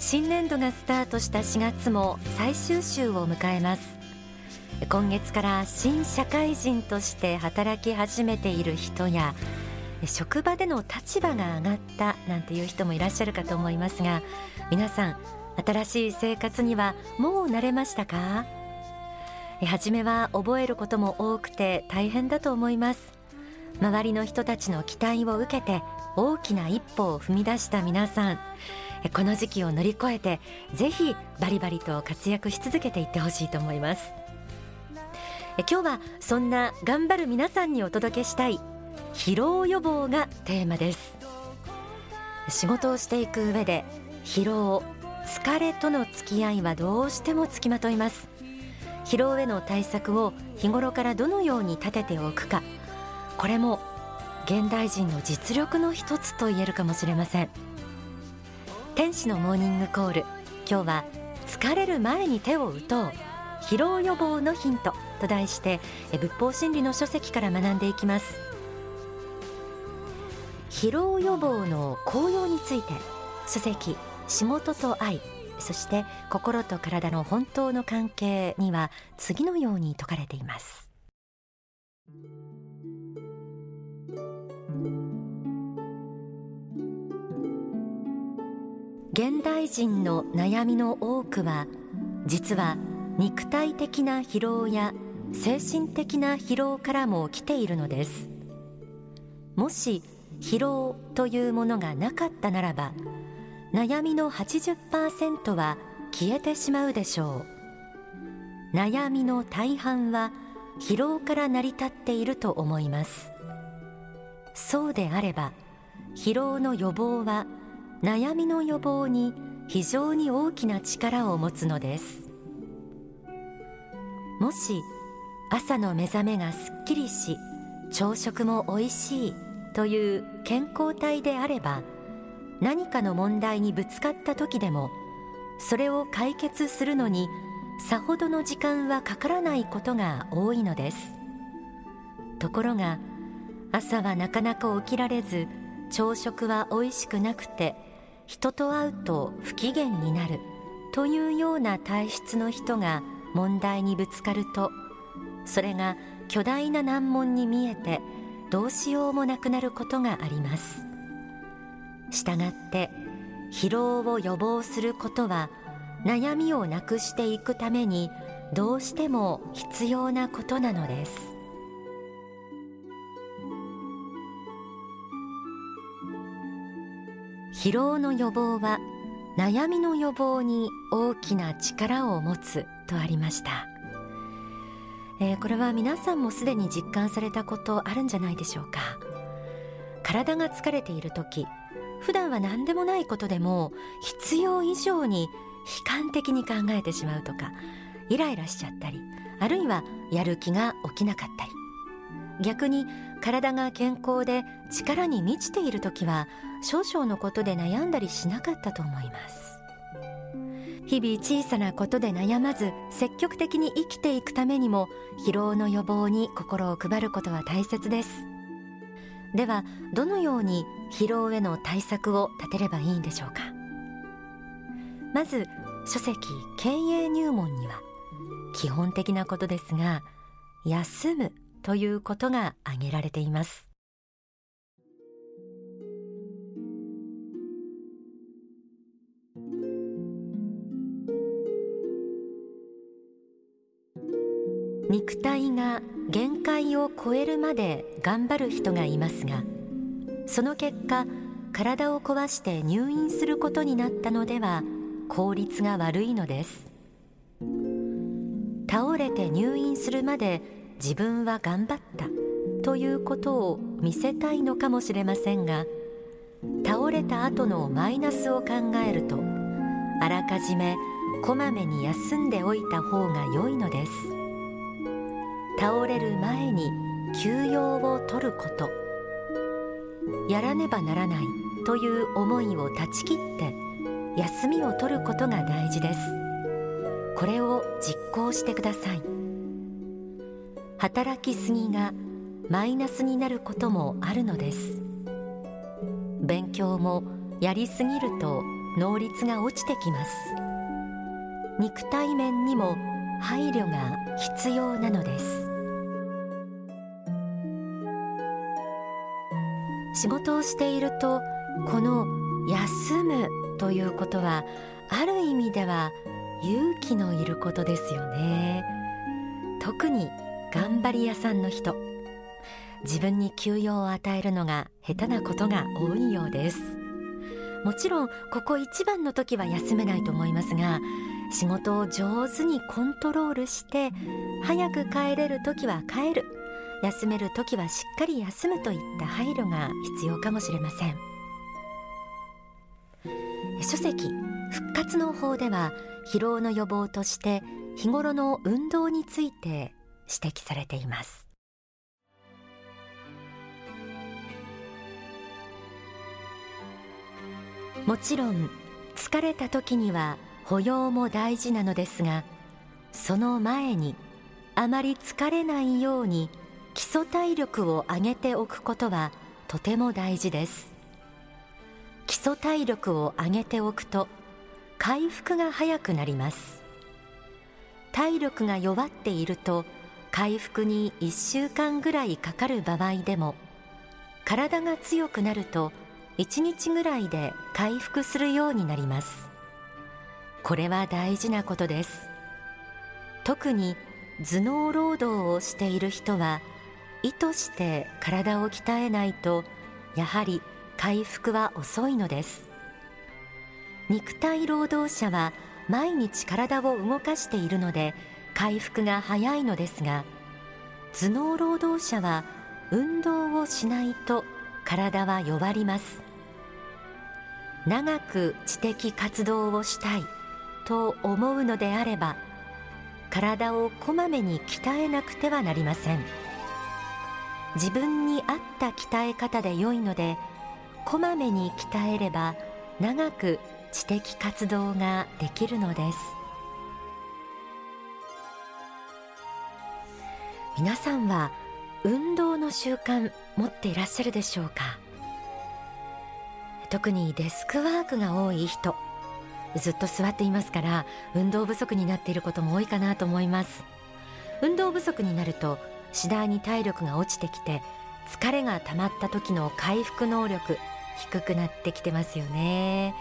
新年度がスタートした4月も最終週を迎えます。今月から新社会人として働き始めている人や職場での立場が上がったなんていう人もいらっしゃるかと思いますが皆さん新しい生活にはもう慣れましたか？初めは覚えることも多くて大変だと思います。周りの人たちの期待を受けて大きな一歩を踏み出した皆さん。この時期を乗り越えてぜひバリバリと活躍し続けていってほしいと思います。今日はそんな頑張る皆さんにお届けしたい疲労予防がテーマです。仕事をしていく上で疲労疲れとの付き合いはどうしてもつきまといます。疲労への対策を日頃からどのように立てておくかこれも現代人の実力の一つと言えるかもしれません。天使のモーニングコール。今日は疲れる前に手を打とう。疲労予防のヒントと題して仏法真理の書籍から学んでいきます。疲労予防の効用について書籍仕事と愛そして心と体の本当の関係には次のように説かれています。現代人の悩みの多くは実は肉体的な疲労や精神的な疲労からも来ているのです。もし疲労というものがなかったならば悩みの80%は消えてしまうでしょう。悩みの大半は疲労から成り立っていると思います。そうであれば疲労の予防は悩みの予防に非常に大きな力を持つのです。もし朝の目覚めがすっきりし朝食もおいしいという健康体であれば何かの問題にぶつかった時でもそれを解決するのにさほどの時間はかからないことが多いのです。ところが朝はなかなか起きられず朝食はおいしくなくて人と会うと不機嫌になるというような体質の人が問題にぶつかるとそれが巨大な難問に見えてどうしようもなくなることがあります。したがって疲労を予防することは悩みをなくしていくためにどうしても必要なことなのです。疲労の予防は悩みの予防に大きな力を持つとありました、えー、これは皆さんもすでに実感されたことあるんじゃないでしょうか。体が疲れている時普段は何でもないことでも必要以上に悲観的に考えてしまうとかイライラしちゃったりあるいはやる気が起きなかったり。逆に体が健康で力に満ちている時は少々のことで悩んだりしなかったと思います。日々小さなことで悩まず積極的に生きていくためにも疲労の予防に心を配ることは大切です。ではどのように疲労への対策を立てればいいんでしょうか？まず書籍経営入門には基本的なことですが休むということが挙げられています。肉体が限界を超えるまで頑張る人がいますがその結果体を壊して入院することになったのでは効率が悪いのです。倒れて入院するまで自分は頑張ったということを見せたいのかもしれませんが倒れた後のマイナスを考えるとあらかじめこまめに休んでおいた方が良いのです。倒れる前に休養を取ること。やらねばならないという思いを断ち切って休みを取ることが大事です。これを実行してください。働きすぎがマイナスになることもあるのです。勉強もやりすぎると能率が落ちてきます。肉体面にも配慮が必要なのです。仕事をしているとこの休むということはある意味では勇気のいることですよね。特に頑張り屋さんの人。自分に休養を与えるのが下手なことが多いようです。もちろんここ一番の時は休めないと思いますが仕事を上手にコントロールして早く帰れる時は帰る。休める時はしっかり休むといった配慮が必要かもしれません。書籍復活の法では疲労の予防として日頃の運動について指摘されています。もちろん疲れた時には保養も大事なのですがその前にあまり疲れないように基礎体力を上げておくことはとても大事です。基礎体力を上げておくと回復が早くなります。体力が弱っていると回復に1週間ぐらいかかる場合でも体が強くなると1日ぐらいで回復するようになります。これは大事なことです。特に頭脳労働をしている人は意図して体を鍛えないとやはり回復は遅いのです。肉体労働者は毎日体を動かしているので回復が早いのですが頭脳労働者は運動をしないと体は弱ります。長く知的活動をしたいと思うのであれば体をこまめに鍛えなくてはなりません。自分に合った鍛え方で良いのでこまめに鍛えれば長く知的活動ができるのです。皆さんは運動の習慣持っていらっしゃるでしょうか？特にデスクワークが多い人ずっと座っていますから運動不足になっていることも多いかなと思います。運動不足になると次第に体力が落ちてきて疲れが溜まった時の回復能力低くなってきてますよね。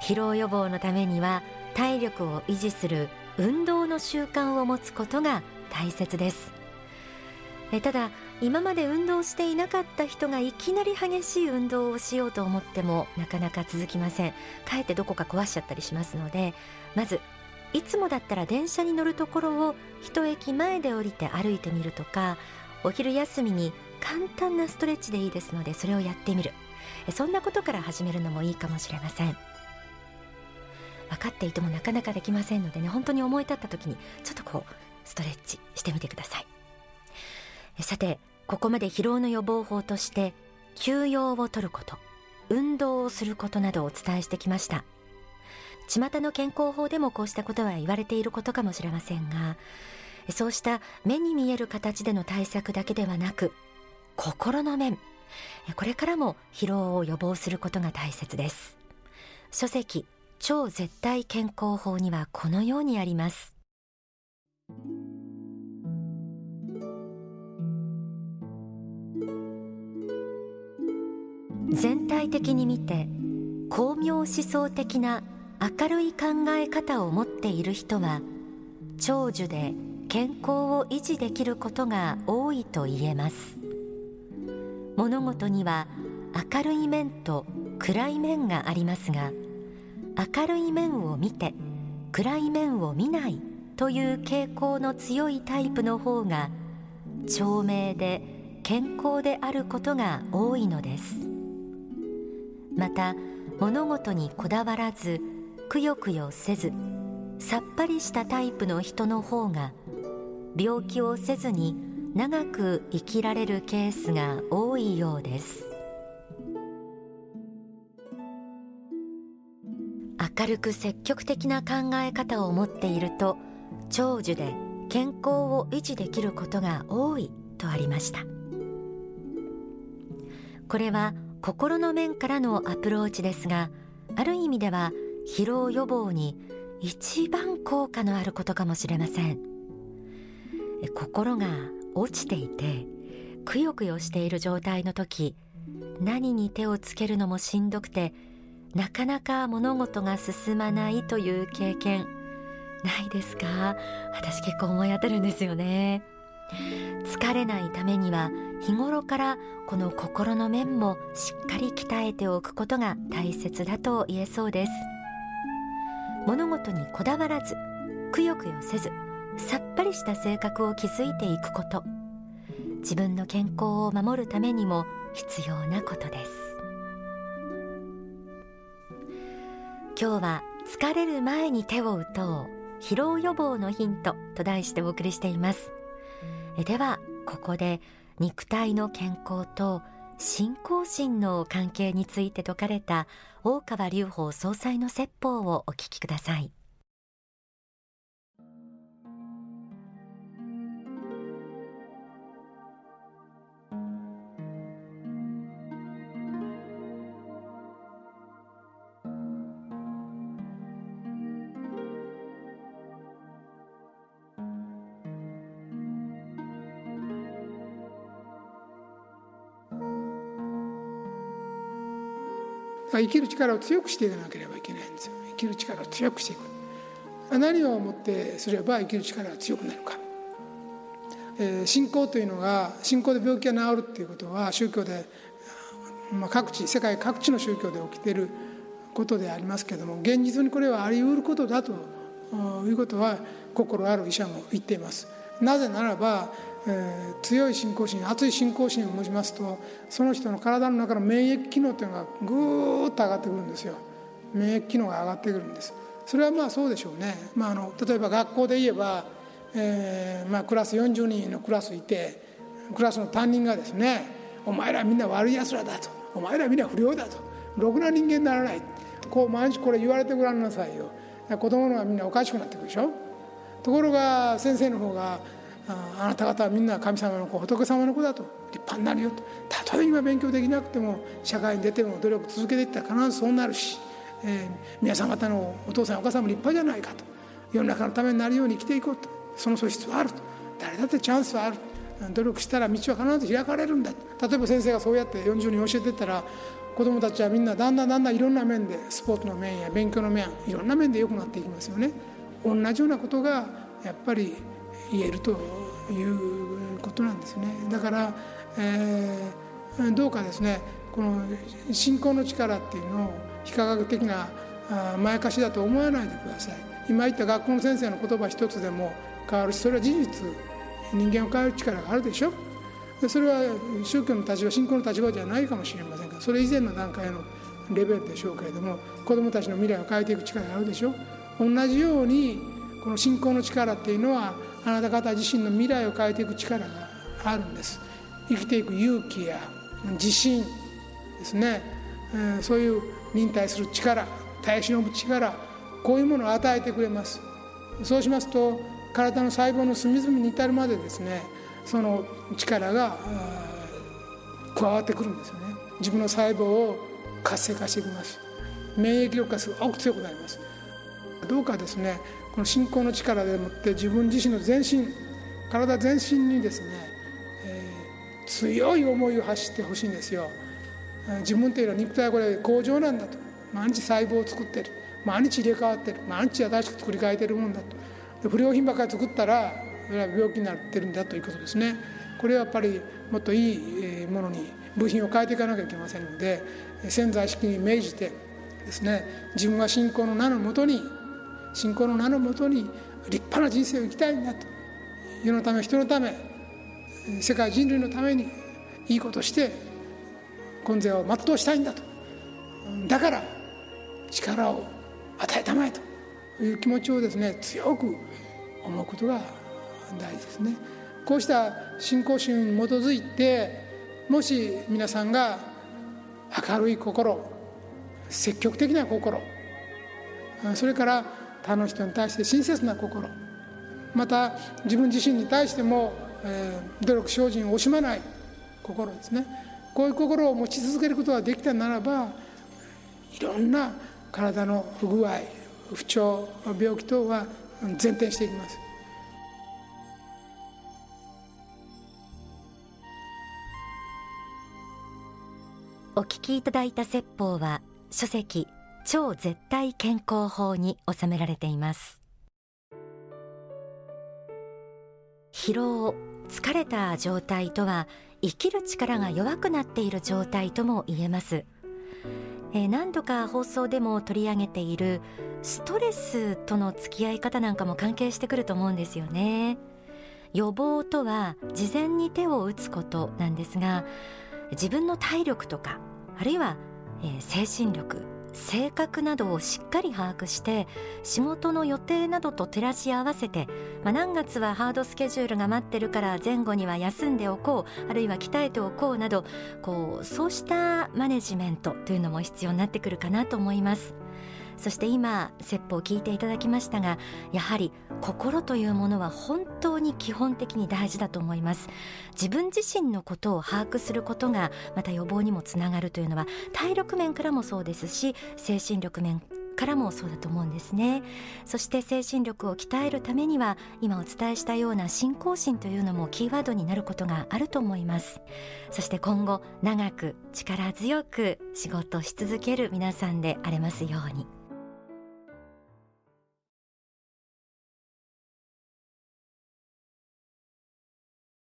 疲労予防のためには体力を維持する運動の習慣を持つことが大切です。えただ今まで運動していなかった人がいきなり激しい運動をしようと思ってもなかなか続きません。かえってどこか壊しちゃったりしますのでまずいつもだったら電車に乗るところを一駅前で降りて歩いてみるとかお昼休みに簡単なストレッチでいいですのでそれをやってみる。そんなことから始めるのもいいかもしれません。分かっていてもなかなかできませんのでね本当に思い立った時にちょっとこうストレッチしてみてください。さてここまで疲労の予防法として休養を取ること運動をすることなどをお伝えしてきました。巷の健康法でもこうしたことは言われていることかもしれませんがそうした目に見える形での対策だけではなく心の面これからも疲労を予防することが大切です。書籍超絶対健康法にはこのようにあります。全体的に見て巧妙思想的な明るい考え方を持っている人は長寿で健康を維持できることが多いと言えます。物事には明るい面と暗い面がありますが明るい面を見て暗い面を見ないという傾向の強いタイプの方が長命で健康であることが多いのです。また物事にこだわらずくよくよせずさっぱりしたタイプの人の方が病気をせずに長く生きられるケースが多いようです。明るく積極的な考え方を持っていると長寿で健康を維持できることが多いとありました。これは心の面からのアプローチですがある意味では疲労予防に一番効果のあることかもしれません。心が落ちていてくよくよしている状態の時何に手をつけるのもしんどくてなかなか物事が進まないという経験ないですか？私結構思い当たるんですよね。疲れないためには日頃からこの心の面もしっかり鍛えておくことが大切だと言えそうです。物事にこだわらずくよくよせずさっぱりした性格を築いていくこと。自分の健康を守るためにも必要なことです。今日は疲れる前に手を打とう疲労予防のヒントと題してお送りしています。ではここで肉体の健康と信仰心の関係について説かれた大川隆法総裁の説法をお聞きください。ま生きる力を強くしていかなければいけないんですよ。生きる力を強くしていく。何をもってすれば生きる力が強くなるか、えー、信仰というのが信仰で病気が治るっていうことは宗教で、まあ、各地世界各地の宗教で起きていることでありますけれども現実にこれはあり得ることだということは心ある医者も言っています。なぜならばえー、強い信仰心熱い信仰心を持ちますとその人の体の中の免疫機能というのがぐーっと上がってくるんですよ。免疫機能が上がってくるんです。それはまあそうでしょうね、まあ、あの例えば学校で言えば、えーまあ、クラス40人のクラスいてクラスの担任がですね「お前らみんな悪いやつらだ」と「お前らみんな不良だ」と「ろくな人間にならない」こう毎日これ言われてごらんなさいよ。子供のがみんなおかしくなってくるでしょ。ところが先生の方があなた方はみんな神様の子仏様の子だと。立派になるよと。たとえ今勉強できなくても社会に出ても努力続けていったら必ずそうなるし、えー、皆さん方のお父さんお母さんも立派じゃないかと。世の中のためになるように生きていこうと。その素質はあると。誰だってチャンスはある。努力したら道は必ず開かれるんだ例えば先生がそうやって40人教えてったら子どもたちはみんなだんだんだんだんいろんな面でスポーツの面や勉強の面いろんな面で良くなっていきますよね。同じようなことがやっぱり言えるということなんですね。だから、えー、どうかですねこの信仰の力っていうのを非科学的なまやかしだと思わないでください。今言った学校の先生の言葉一つでも変わるしそれは事実。人間を変える力があるでしょ。それは宗教の立場信仰の立場じゃないかもしれませんがそれ以前の段階のレベルでしょうけれども子どもたちの未来を変えていく力があるでしょ。同じようにこの信仰の力っていうのはあなた方自身の未来を変えていく力があるんです。生きていく勇気や自信ですね、えそういう忍耐する力耐え忍ぶ力こういうものを与えてくれます。そうしますと体の細胞の隅々に至るまでですねその力が加わってくるんですよね。自分の細胞を活性化していきます。免疫力がすごく強くなります。どうかですねこの信仰の力でもって自分自身の全身体全身にですね、えー、強い思いを発してほしいんですよ。自分というのは肉体はこれ工場なんだと。毎日細胞を作ってる。毎日入れ替わってる。毎日新しく作り変えてるもんだと。不良品ばっかり作ったらそれは病気になってるんだということですね。これはやっぱりもっといいものに部品を変えていかなきゃいけませんので潜在意識に命じてですね自分が信仰の名のもとに信仰の名のもとに立派な人生を生きたいんだと世のため人のため世界人類のためにいいことして根性を全うしたいんだとだから力を与えたまえという気持ちをですね強く思うことが大事ですね。こうした信仰心に基づいてもし皆さんが明るい心積極的な心それから他の人に対して親切な心また自分自身に対しても、えー、努力精進を惜しまない心です。ねこういう心を持ち続けることができたならばいろんな体の不具合不調病気等は前転していきます。お聞きいただいた説法は書籍超絶対健康法に収められています。疲労疲れた状態とは生きる力が弱くなっている状態とも言えます。えー、何度か放送でも取り上げているストレスとの付き合い方なんかも関係してくると思うんですよね。予防とは事前に手を打つことなんですが自分の体力とかあるいは、えー、精神力性格などをしっかり把握して仕事の予定などと照らし合わせて、まあ、何月はハードスケジュールが待ってるから前後には休んでおこうあるいは鍛えておこうなどこうそうしたマネジメントというのも必要になってくるかなと思います。そして今説法を聞いていただきましたがやはり心というものは本当に基本的に大事だと思います。自分自身のことを把握することがまた予防にもつながるというのは体力面からもそうですし精神力面からもそうだと思うんですね。そして精神力を鍛えるためには今お伝えしたような信仰心というのもキーワードになることがあると思います。そして今後長く力強く仕事し続ける皆さんでありますように。